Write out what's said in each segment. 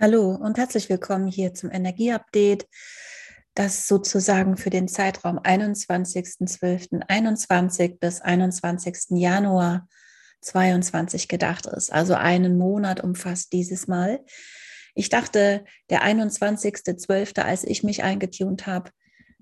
Hallo und herzlich willkommen hier zum Energieupdate, das sozusagen für den Zeitraum 21.12.21 bis 21. Januar 22 gedacht ist. Also einen Monat umfasst dieses Mal. Ich dachte, der 21.12., als ich mich eingetunt habe,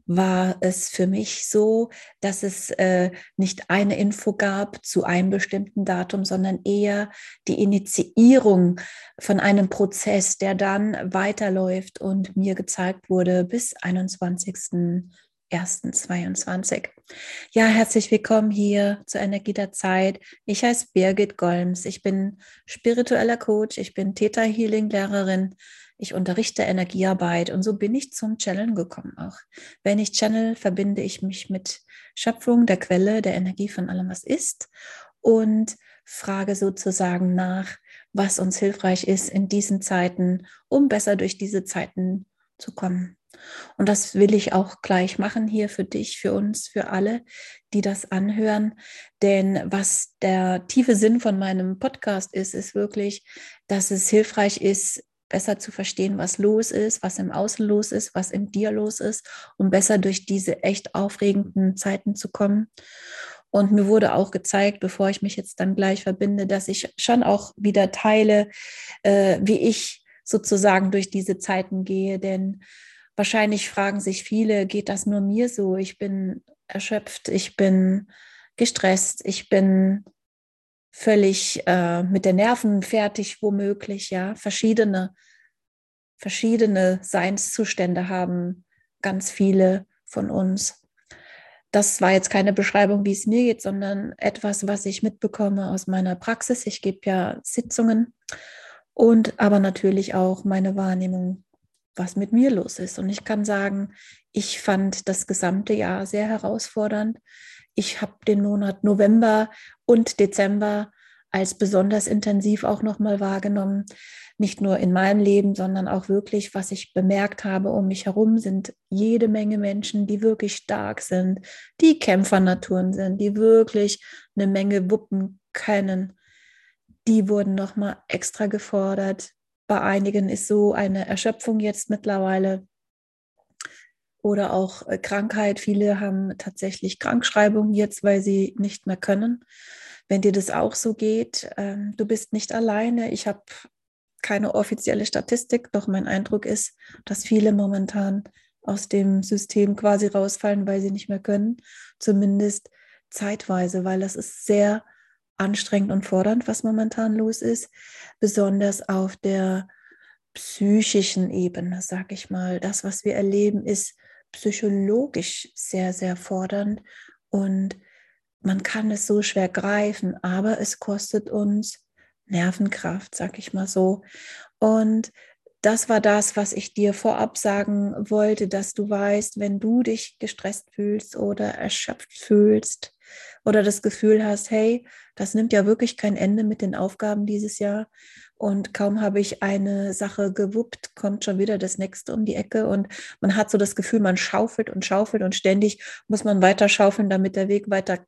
war es für mich so, dass es äh, nicht eine Info gab zu einem bestimmten Datum, sondern eher die Initiierung von einem Prozess, der dann weiterläuft und mir gezeigt wurde bis 21. 1.22. Ja, herzlich willkommen hier zur Energie der Zeit. Ich heiße Birgit Golms. Ich bin spiritueller Coach. Ich bin Theta Healing Lehrerin ich unterrichte Energiearbeit und so bin ich zum Channeln gekommen auch. Wenn ich channel, verbinde ich mich mit Schöpfung, der Quelle, der Energie von allem, was ist und frage sozusagen nach, was uns hilfreich ist in diesen Zeiten, um besser durch diese Zeiten zu kommen. Und das will ich auch gleich machen hier für dich, für uns, für alle, die das anhören. Denn was der tiefe Sinn von meinem Podcast ist, ist wirklich, dass es hilfreich ist, besser zu verstehen, was los ist, was im Außen los ist, was im Dir los ist, um besser durch diese echt aufregenden Zeiten zu kommen. Und mir wurde auch gezeigt, bevor ich mich jetzt dann gleich verbinde, dass ich schon auch wieder teile, äh, wie ich sozusagen durch diese Zeiten gehe. Denn wahrscheinlich fragen sich viele, geht das nur mir so? Ich bin erschöpft, ich bin gestresst, ich bin völlig äh, mit den Nerven fertig, womöglich, ja. Verschiedene, verschiedene Seinszustände haben ganz viele von uns. Das war jetzt keine Beschreibung, wie es mir geht, sondern etwas, was ich mitbekomme aus meiner Praxis. Ich gebe ja Sitzungen und aber natürlich auch meine Wahrnehmung, was mit mir los ist. Und ich kann sagen, ich fand das gesamte Jahr sehr herausfordernd ich habe den Monat November und Dezember als besonders intensiv auch nochmal wahrgenommen. Nicht nur in meinem Leben, sondern auch wirklich, was ich bemerkt habe um mich herum, sind jede Menge Menschen, die wirklich stark sind, die Kämpfernaturen sind, die wirklich eine Menge wuppen können. Die wurden nochmal extra gefordert. Bei einigen ist so eine Erschöpfung jetzt mittlerweile oder auch äh, Krankheit. Viele haben tatsächlich Krankschreibungen jetzt, weil sie nicht mehr können. Wenn dir das auch so geht, ähm, du bist nicht alleine. Ich habe keine offizielle Statistik, doch mein Eindruck ist, dass viele momentan aus dem System quasi rausfallen, weil sie nicht mehr können, zumindest zeitweise, weil das ist sehr anstrengend und fordernd, was momentan los ist, besonders auf der psychischen Ebene, sag ich mal. Das, was wir erleben, ist psychologisch sehr, sehr fordernd und man kann es so schwer greifen, aber es kostet uns Nervenkraft, sag ich mal so. Und das war das, was ich dir vorab sagen wollte, dass du weißt, wenn du dich gestresst fühlst oder erschöpft fühlst oder das Gefühl hast, hey, das nimmt ja wirklich kein Ende mit den Aufgaben dieses Jahr und kaum habe ich eine Sache gewuppt, kommt schon wieder das nächste um die Ecke und man hat so das Gefühl, man schaufelt und schaufelt und ständig muss man weiter schaufeln, damit der Weg weiter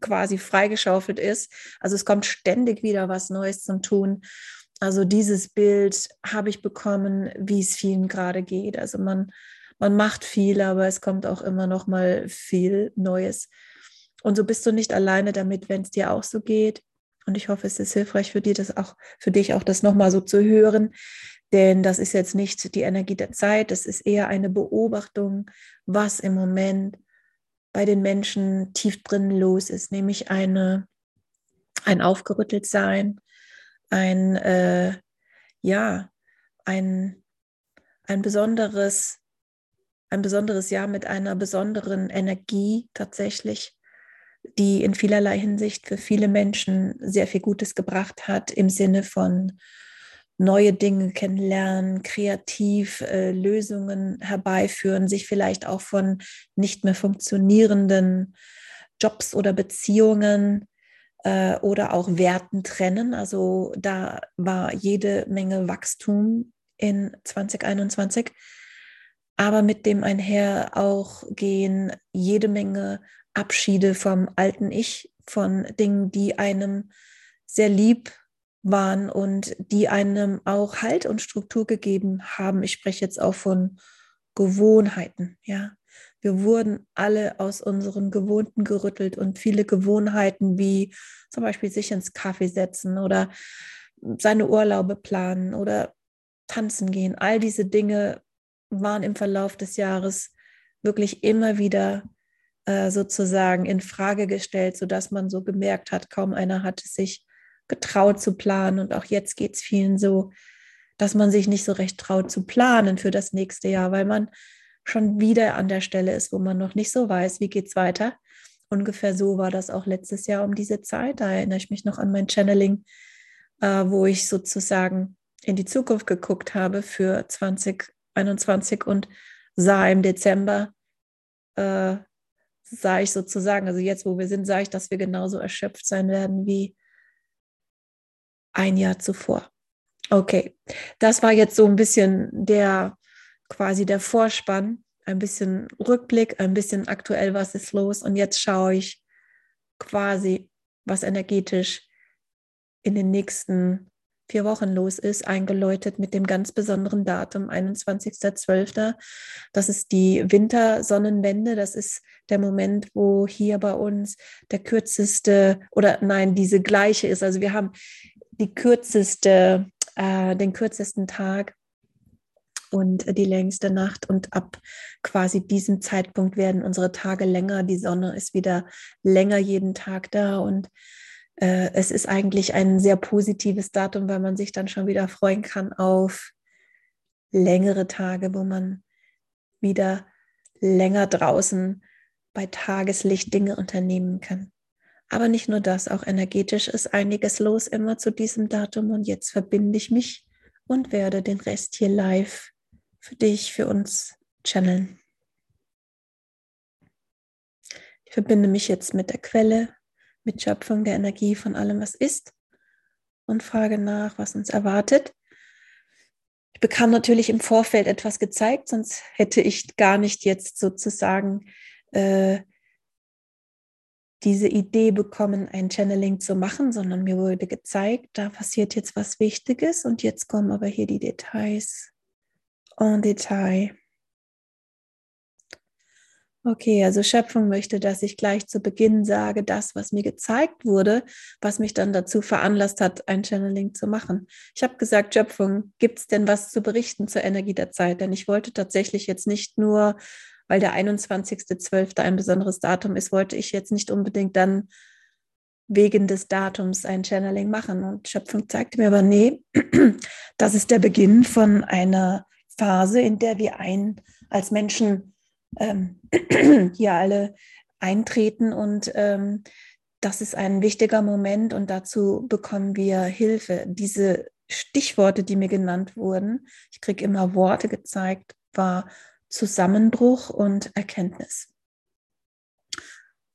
quasi freigeschaufelt ist. Also es kommt ständig wieder was Neues zum Tun. Also dieses Bild habe ich bekommen, wie es vielen gerade geht. Also man, man macht viel, aber es kommt auch immer noch mal viel Neues. Und so bist du nicht alleine damit, wenn es dir auch so geht. Und ich hoffe, es ist hilfreich für dich, das auch für dich auch das nochmal so zu hören. Denn das ist jetzt nicht die Energie der Zeit, das ist eher eine Beobachtung, was im Moment bei den Menschen tief drin los ist, nämlich eine, ein Aufgerütteltsein, ein, äh, ja, ein, ein besonderes, ein besonderes Jahr mit einer besonderen Energie tatsächlich die in vielerlei Hinsicht für viele Menschen sehr viel Gutes gebracht hat, im Sinne von neue Dinge kennenlernen, kreativ äh, Lösungen herbeiführen, sich vielleicht auch von nicht mehr funktionierenden Jobs oder Beziehungen äh, oder auch Werten trennen. Also da war jede Menge Wachstum in 2021, aber mit dem einher auch gehen jede Menge Abschiede vom alten Ich, von Dingen, die einem sehr lieb waren und die einem auch Halt und Struktur gegeben haben. Ich spreche jetzt auch von Gewohnheiten, ja. Wir wurden alle aus unseren Gewohnten gerüttelt und viele Gewohnheiten wie zum Beispiel sich ins Kaffee setzen oder seine Urlaube planen oder tanzen gehen. All diese Dinge waren im Verlauf des Jahres wirklich immer wieder äh, sozusagen in Frage gestellt, sodass man so gemerkt hat, kaum einer hatte sich getraut zu planen. Und auch jetzt geht es vielen so, dass man sich nicht so recht traut zu planen für das nächste Jahr, weil man schon wieder an der Stelle ist, wo man noch nicht so weiß, wie geht es weiter. Ungefähr so war das auch letztes Jahr um diese Zeit. Da erinnere ich mich noch an mein Channeling, äh, wo ich sozusagen in die Zukunft geguckt habe für 2021 und sah im Dezember, äh, sah ich sozusagen, also jetzt, wo wir sind, sah ich, dass wir genauso erschöpft sein werden wie ein Jahr zuvor. Okay, das war jetzt so ein bisschen der quasi der Vorspann, ein bisschen Rückblick, ein bisschen aktuell, was ist los. Und jetzt schaue ich quasi, was energetisch in den nächsten vier Wochen los ist, eingeläutet mit dem ganz besonderen Datum, 21.12. Das ist die Wintersonnenwende. Das ist der Moment, wo hier bei uns der kürzeste oder nein, diese gleiche ist. Also wir haben die kürzeste, äh, den kürzesten Tag und die längste Nacht. Und ab quasi diesem Zeitpunkt werden unsere Tage länger. Die Sonne ist wieder länger jeden Tag da. Und äh, es ist eigentlich ein sehr positives Datum, weil man sich dann schon wieder freuen kann auf längere Tage, wo man wieder länger draußen bei Tageslicht Dinge unternehmen kann. Aber nicht nur das, auch energetisch ist einiges los immer zu diesem Datum und jetzt verbinde ich mich und werde den Rest hier live für dich, für uns channeln. Ich verbinde mich jetzt mit der Quelle, mit Schöpfung der Energie von allem, was ist und frage nach, was uns erwartet. Ich bekam natürlich im Vorfeld etwas gezeigt, sonst hätte ich gar nicht jetzt sozusagen äh, diese Idee bekommen, ein Channeling zu machen, sondern mir wurde gezeigt, da passiert jetzt was Wichtiges und jetzt kommen aber hier die Details en Detail. Okay, also Schöpfung möchte, dass ich gleich zu Beginn sage, das, was mir gezeigt wurde, was mich dann dazu veranlasst hat, ein Channeling zu machen. Ich habe gesagt, Schöpfung, gibt es denn was zu berichten zur Energie der Zeit? Denn ich wollte tatsächlich jetzt nicht nur, weil der 21.12. ein besonderes Datum ist, wollte ich jetzt nicht unbedingt dann wegen des Datums ein Channeling machen. Und Schöpfung zeigte mir aber, nee, das ist der Beginn von einer Phase, in der wir ein, als Menschen ähm, hier alle eintreten und ähm, das ist ein wichtiger Moment und dazu bekommen wir Hilfe. Diese Stichworte, die mir genannt wurden, ich kriege immer Worte gezeigt, war Zusammenbruch und Erkenntnis.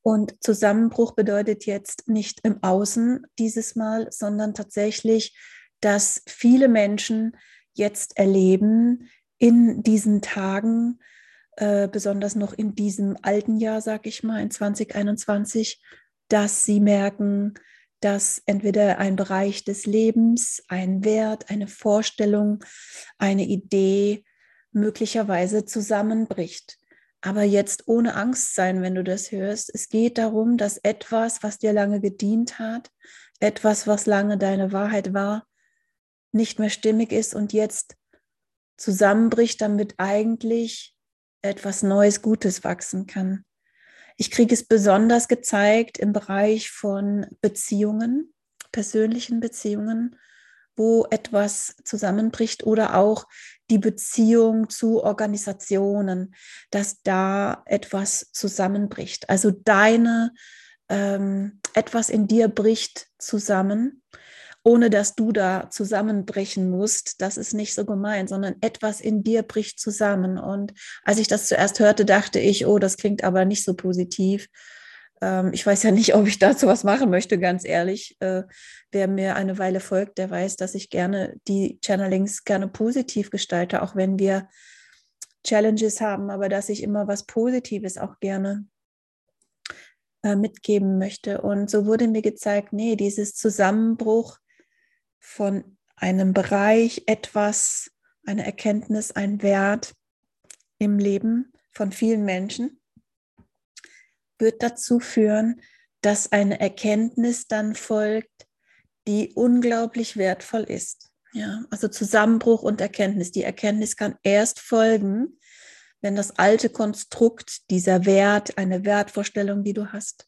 Und Zusammenbruch bedeutet jetzt nicht im Außen dieses Mal, sondern tatsächlich, dass viele Menschen jetzt erleben in diesen Tagen, äh, besonders noch in diesem alten Jahr, sag ich mal, in 2021, dass sie merken, dass entweder ein Bereich des Lebens, ein Wert, eine Vorstellung, eine Idee möglicherweise zusammenbricht. Aber jetzt ohne Angst sein, wenn du das hörst. Es geht darum, dass etwas, was dir lange gedient hat, etwas, was lange deine Wahrheit war, nicht mehr stimmig ist und jetzt zusammenbricht, damit eigentlich etwas Neues, Gutes wachsen kann. Ich kriege es besonders gezeigt im Bereich von Beziehungen, persönlichen Beziehungen, wo etwas zusammenbricht oder auch die Beziehung zu Organisationen, dass da etwas zusammenbricht. Also deine, ähm, etwas in dir bricht zusammen ohne dass du da zusammenbrechen musst. Das ist nicht so gemeint, sondern etwas in dir bricht zusammen. Und als ich das zuerst hörte, dachte ich, oh, das klingt aber nicht so positiv. Ähm, ich weiß ja nicht, ob ich dazu was machen möchte, ganz ehrlich. Äh, wer mir eine Weile folgt, der weiß, dass ich gerne die Channelings gerne positiv gestalte, auch wenn wir Challenges haben, aber dass ich immer was Positives auch gerne äh, mitgeben möchte. Und so wurde mir gezeigt, nee, dieses Zusammenbruch von einem Bereich, etwas, eine Erkenntnis, ein Wert im Leben von vielen Menschen, wird dazu führen, dass eine Erkenntnis dann folgt, die unglaublich wertvoll ist. Ja, also Zusammenbruch und Erkenntnis. Die Erkenntnis kann erst folgen, wenn das alte Konstrukt, dieser Wert, eine Wertvorstellung, die du hast,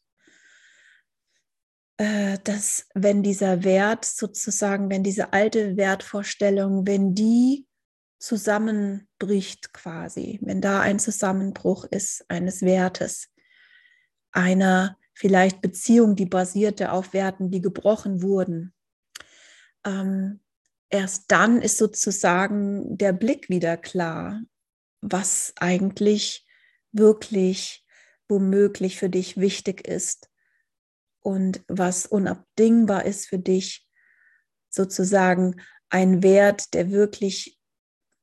dass wenn dieser Wert sozusagen, wenn diese alte Wertvorstellung, wenn die zusammenbricht quasi, wenn da ein Zusammenbruch ist eines Wertes, einer vielleicht Beziehung, die basierte auf Werten, die gebrochen wurden, ähm, erst dann ist sozusagen der Blick wieder klar, was eigentlich wirklich womöglich für dich wichtig ist und was unabdingbar ist für dich, sozusagen ein Wert, der wirklich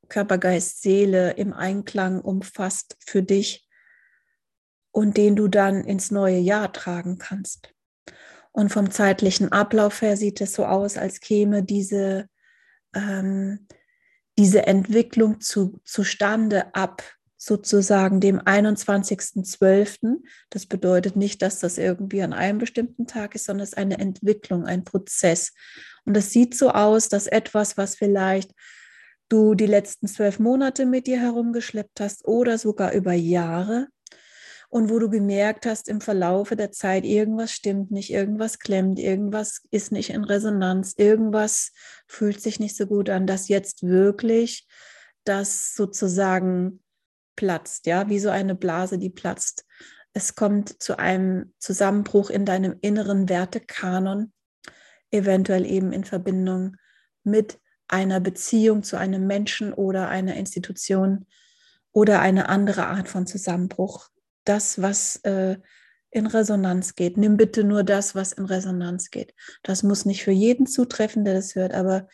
Körper, Geist, Seele im Einklang umfasst für dich und den du dann ins neue Jahr tragen kannst. Und vom zeitlichen Ablauf her sieht es so aus, als käme diese, ähm, diese Entwicklung zu, zustande ab sozusagen dem 21.12. Das bedeutet nicht, dass das irgendwie an einem bestimmten Tag ist, sondern es ist eine Entwicklung, ein Prozess. Und es sieht so aus, dass etwas, was vielleicht du die letzten zwölf Monate mit dir herumgeschleppt hast oder sogar über Jahre, und wo du gemerkt hast im Verlaufe der Zeit, irgendwas stimmt nicht, irgendwas klemmt, irgendwas ist nicht in Resonanz, irgendwas fühlt sich nicht so gut an, dass jetzt wirklich das sozusagen platzt, ja, wie so eine Blase, die platzt. Es kommt zu einem Zusammenbruch in deinem inneren Wertekanon, eventuell eben in Verbindung mit einer Beziehung zu einem Menschen oder einer Institution oder eine andere Art von Zusammenbruch das, was äh, in Resonanz geht. Nimm bitte nur das, was in Resonanz geht. Das muss nicht für jeden zutreffen, der das hört, aber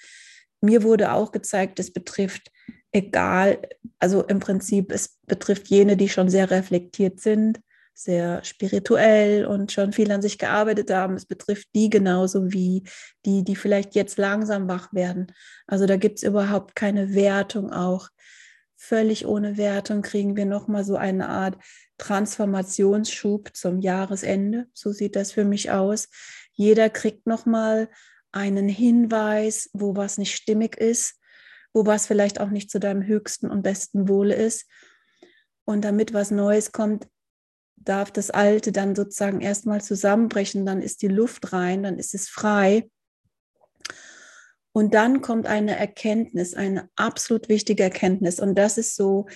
mir wurde auch gezeigt, es betrifft egal, also im Prinzip, es betrifft jene, die schon sehr reflektiert sind, sehr spirituell und schon viel an sich gearbeitet haben. Es betrifft die genauso wie die, die vielleicht jetzt langsam wach werden. Also da gibt es überhaupt keine Wertung auch. Völlig ohne Wertung kriegen wir nochmal so eine Art Transformationsschub zum Jahresende. So sieht das für mich aus. Jeder kriegt nochmal einen Hinweis, wo was nicht stimmig ist, wo was vielleicht auch nicht zu deinem höchsten und besten Wohle ist. Und damit was Neues kommt, darf das Alte dann sozusagen erstmal zusammenbrechen, dann ist die Luft rein, dann ist es frei. Und dann kommt eine Erkenntnis, eine absolut wichtige Erkenntnis. Und das ist so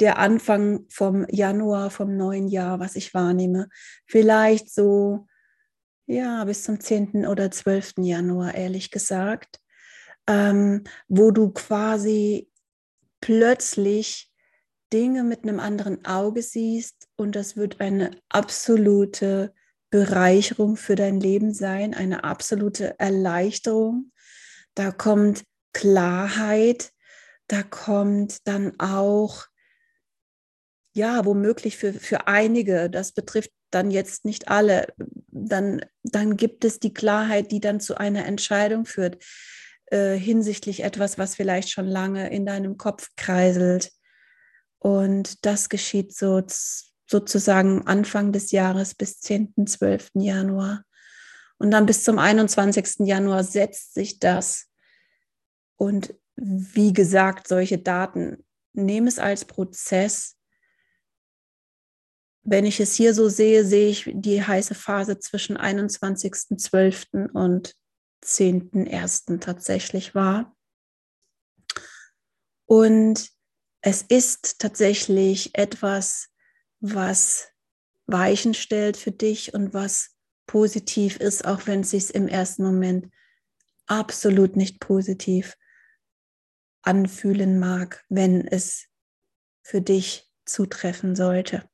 der Anfang vom Januar, vom neuen Jahr, was ich wahrnehme. Vielleicht so, ja, bis zum 10. oder 12. Januar, ehrlich gesagt, ähm, wo du quasi plötzlich Dinge mit einem anderen Auge siehst und das wird eine absolute Bereicherung für dein Leben sein, eine absolute Erleichterung. Da kommt Klarheit, da kommt dann auch ja, womöglich für, für einige, das betrifft dann jetzt nicht alle, dann, dann gibt es die Klarheit, die dann zu einer Entscheidung führt äh, hinsichtlich etwas, was vielleicht schon lange in deinem Kopf kreiselt. Und das geschieht so sozusagen Anfang des Jahres bis 10., 12. Januar. Und dann bis zum 21. Januar setzt sich das. Und wie gesagt, solche Daten, nehme es als Prozess wenn ich es hier so sehe, sehe ich die heiße Phase zwischen 21.12. und 10.01. tatsächlich wahr. Und es ist tatsächlich etwas, was Weichen stellt für dich und was positiv ist, auch wenn es sich im ersten Moment absolut nicht positiv anfühlen mag, wenn es für dich zutreffen sollte.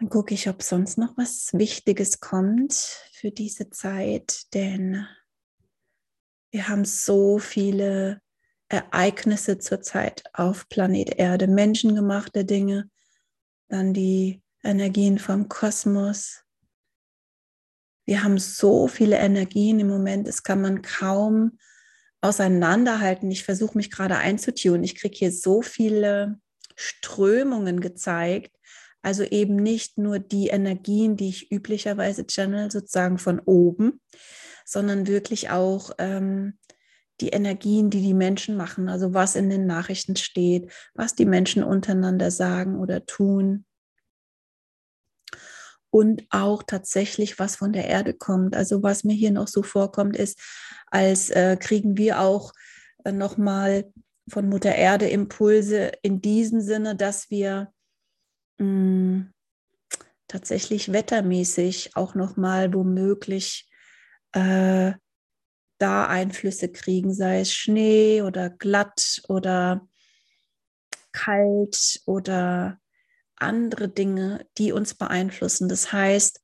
Dann gucke ich, ob sonst noch was Wichtiges kommt für diese Zeit, denn wir haben so viele Ereignisse zurzeit auf Planet Erde, menschengemachte Dinge, dann die Energien vom Kosmos. wir haben so viele Energien im Moment, das kann man kaum auseinanderhalten. Ich versuche mich gerade einzutun. Ich kriege hier so viele Strömungen gezeigt. Also eben nicht nur die Energien, die ich üblicherweise channel, sozusagen von oben, sondern wirklich auch ähm, die Energien, die die Menschen machen. Also was in den Nachrichten steht, was die Menschen untereinander sagen oder tun und auch tatsächlich was von der Erde kommt. Also was mir hier noch so vorkommt, ist, als äh, kriegen wir auch äh, nochmal von Mutter Erde Impulse in diesem Sinne, dass wir mm, tatsächlich wettermäßig auch nochmal womöglich äh, da Einflüsse kriegen, sei es Schnee oder glatt oder kalt oder andere Dinge, die uns beeinflussen. Das heißt,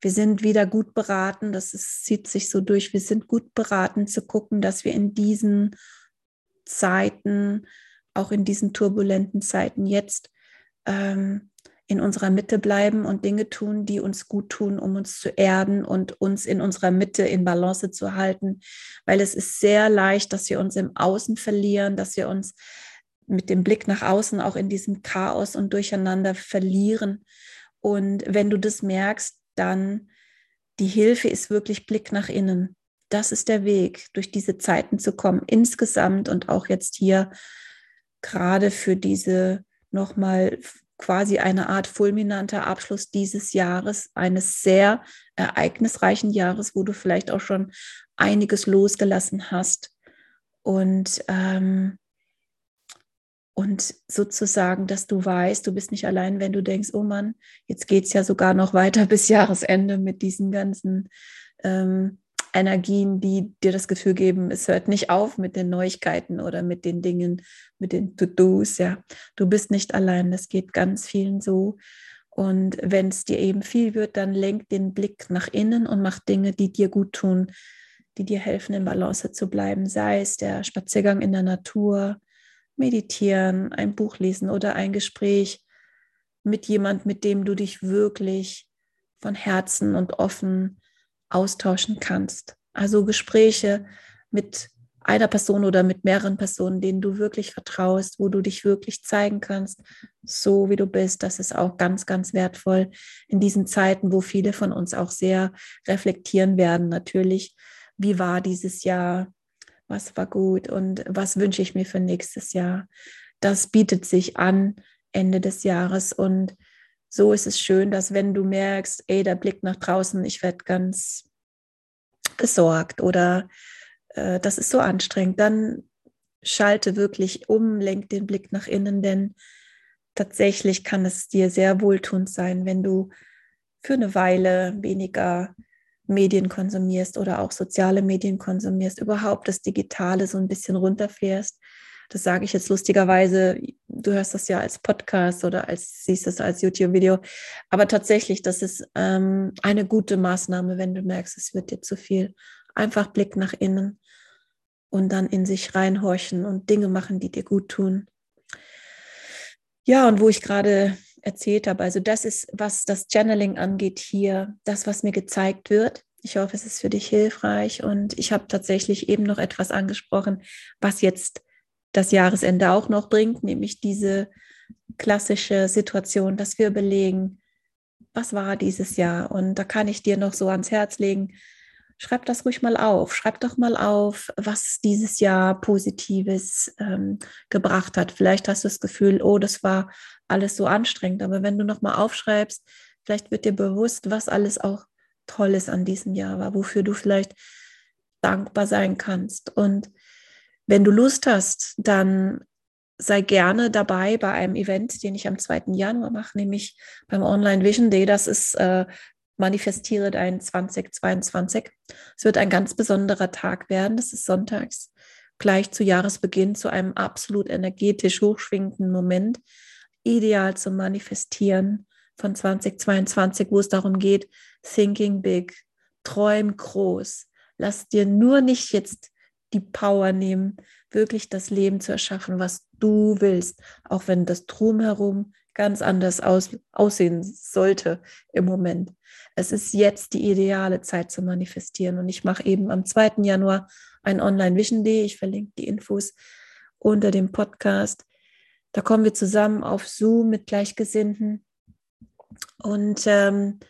wir sind wieder gut beraten, das ist, zieht sich so durch, wir sind gut beraten zu gucken, dass wir in diesen Zeiten, auch in diesen turbulenten Zeiten jetzt, ähm, in unserer Mitte bleiben und Dinge tun, die uns gut tun, um uns zu erden und uns in unserer Mitte in Balance zu halten. Weil es ist sehr leicht, dass wir uns im Außen verlieren, dass wir uns mit dem Blick nach außen auch in diesem Chaos und Durcheinander verlieren. Und wenn du das merkst, dann die Hilfe ist wirklich Blick nach innen. Das ist der Weg, durch diese Zeiten zu kommen, insgesamt und auch jetzt hier gerade für diese nochmal quasi eine Art fulminanter Abschluss dieses Jahres, eines sehr ereignisreichen Jahres, wo du vielleicht auch schon einiges losgelassen hast. Und ähm, und sozusagen, dass du weißt, du bist nicht allein, wenn du denkst, oh Mann, jetzt geht es ja sogar noch weiter bis Jahresende mit diesen ganzen ähm, Energien, die dir das Gefühl geben, es hört nicht auf mit den Neuigkeiten oder mit den Dingen, mit den To-Dos. Ja, du bist nicht allein, das geht ganz vielen so. Und wenn es dir eben viel wird, dann lenk den Blick nach innen und mach Dinge, die dir gut tun, die dir helfen, in Balance zu bleiben. Sei es der Spaziergang in der Natur, meditieren, ein Buch lesen oder ein Gespräch mit jemand, mit dem du dich wirklich von Herzen und offen austauschen kannst. Also Gespräche mit einer Person oder mit mehreren Personen, denen du wirklich vertraust, wo du dich wirklich zeigen kannst, so wie du bist. Das ist auch ganz, ganz wertvoll in diesen Zeiten, wo viele von uns auch sehr reflektieren werden. Natürlich, wie war dieses Jahr? was war gut und was wünsche ich mir für nächstes Jahr. Das bietet sich an Ende des Jahres und so ist es schön, dass wenn du merkst, ey, der Blick nach draußen, ich werde ganz besorgt oder äh, das ist so anstrengend, dann schalte wirklich um, lenk den Blick nach innen, denn tatsächlich kann es dir sehr wohltuend sein, wenn du für eine Weile weniger Medien konsumierst oder auch soziale Medien konsumierst, überhaupt das Digitale so ein bisschen runterfährst. Das sage ich jetzt lustigerweise, du hörst das ja als Podcast oder als siehst es als YouTube-Video. Aber tatsächlich, das ist ähm, eine gute Maßnahme, wenn du merkst, es wird dir zu viel. Einfach Blick nach innen und dann in sich reinhorchen und Dinge machen, die dir gut tun. Ja, und wo ich gerade erzählt habe. Also das ist, was das Channeling angeht, hier das, was mir gezeigt wird. Ich hoffe, es ist für dich hilfreich. Und ich habe tatsächlich eben noch etwas angesprochen, was jetzt das Jahresende auch noch bringt, nämlich diese klassische Situation, dass wir überlegen, was war dieses Jahr? Und da kann ich dir noch so ans Herz legen, schreib das ruhig mal auf. Schreib doch mal auf, was dieses Jahr Positives ähm, gebracht hat. Vielleicht hast du das Gefühl, oh, das war alles so anstrengend. Aber wenn du nochmal aufschreibst, vielleicht wird dir bewusst, was alles auch Tolles an diesem Jahr war, wofür du vielleicht dankbar sein kannst. Und wenn du Lust hast, dann sei gerne dabei bei einem Event, den ich am 2. Januar mache, nämlich beim Online Vision Day. Das ist äh, Manifestiere dein 2022. Es wird ein ganz besonderer Tag werden. Das ist sonntags, gleich zu Jahresbeginn, zu einem absolut energetisch hochschwingenden Moment ideal zum Manifestieren von 2022, wo es darum geht, thinking big, träum groß. Lass dir nur nicht jetzt die Power nehmen, wirklich das Leben zu erschaffen, was du willst, auch wenn das drumherum ganz anders aus, aussehen sollte im Moment. Es ist jetzt die ideale Zeit zu manifestieren. Und ich mache eben am 2. Januar ein Online-Vision Day. Ich verlinke die Infos unter dem Podcast. Da kommen wir zusammen auf Zoom mit Gleichgesinnten und ähm,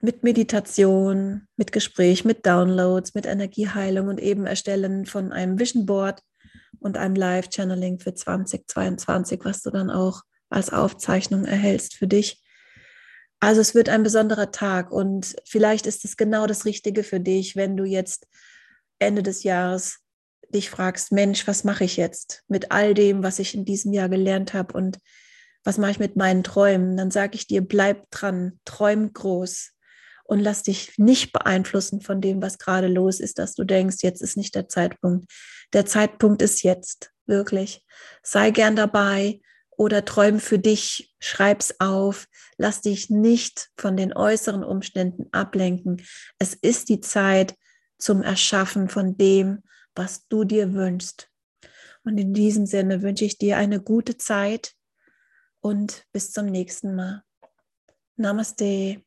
mit Meditation, mit Gespräch, mit Downloads, mit Energieheilung und eben Erstellen von einem Vision Board und einem Live-Channeling für 2022, was du dann auch als Aufzeichnung erhältst für dich. Also es wird ein besonderer Tag und vielleicht ist es genau das Richtige für dich, wenn du jetzt Ende des Jahres dich fragst, Mensch, was mache ich jetzt mit all dem, was ich in diesem Jahr gelernt habe und was mache ich mit meinen Träumen? Dann sage ich dir, bleib dran, träum groß und lass dich nicht beeinflussen von dem, was gerade los ist, dass du denkst, jetzt ist nicht der Zeitpunkt. Der Zeitpunkt ist jetzt, wirklich. Sei gern dabei, oder träum für dich, schreib's auf, lass dich nicht von den äußeren Umständen ablenken. Es ist die Zeit zum Erschaffen von dem, was du dir wünschst. Und in diesem Sinne wünsche ich dir eine gute Zeit und bis zum nächsten Mal. Namaste.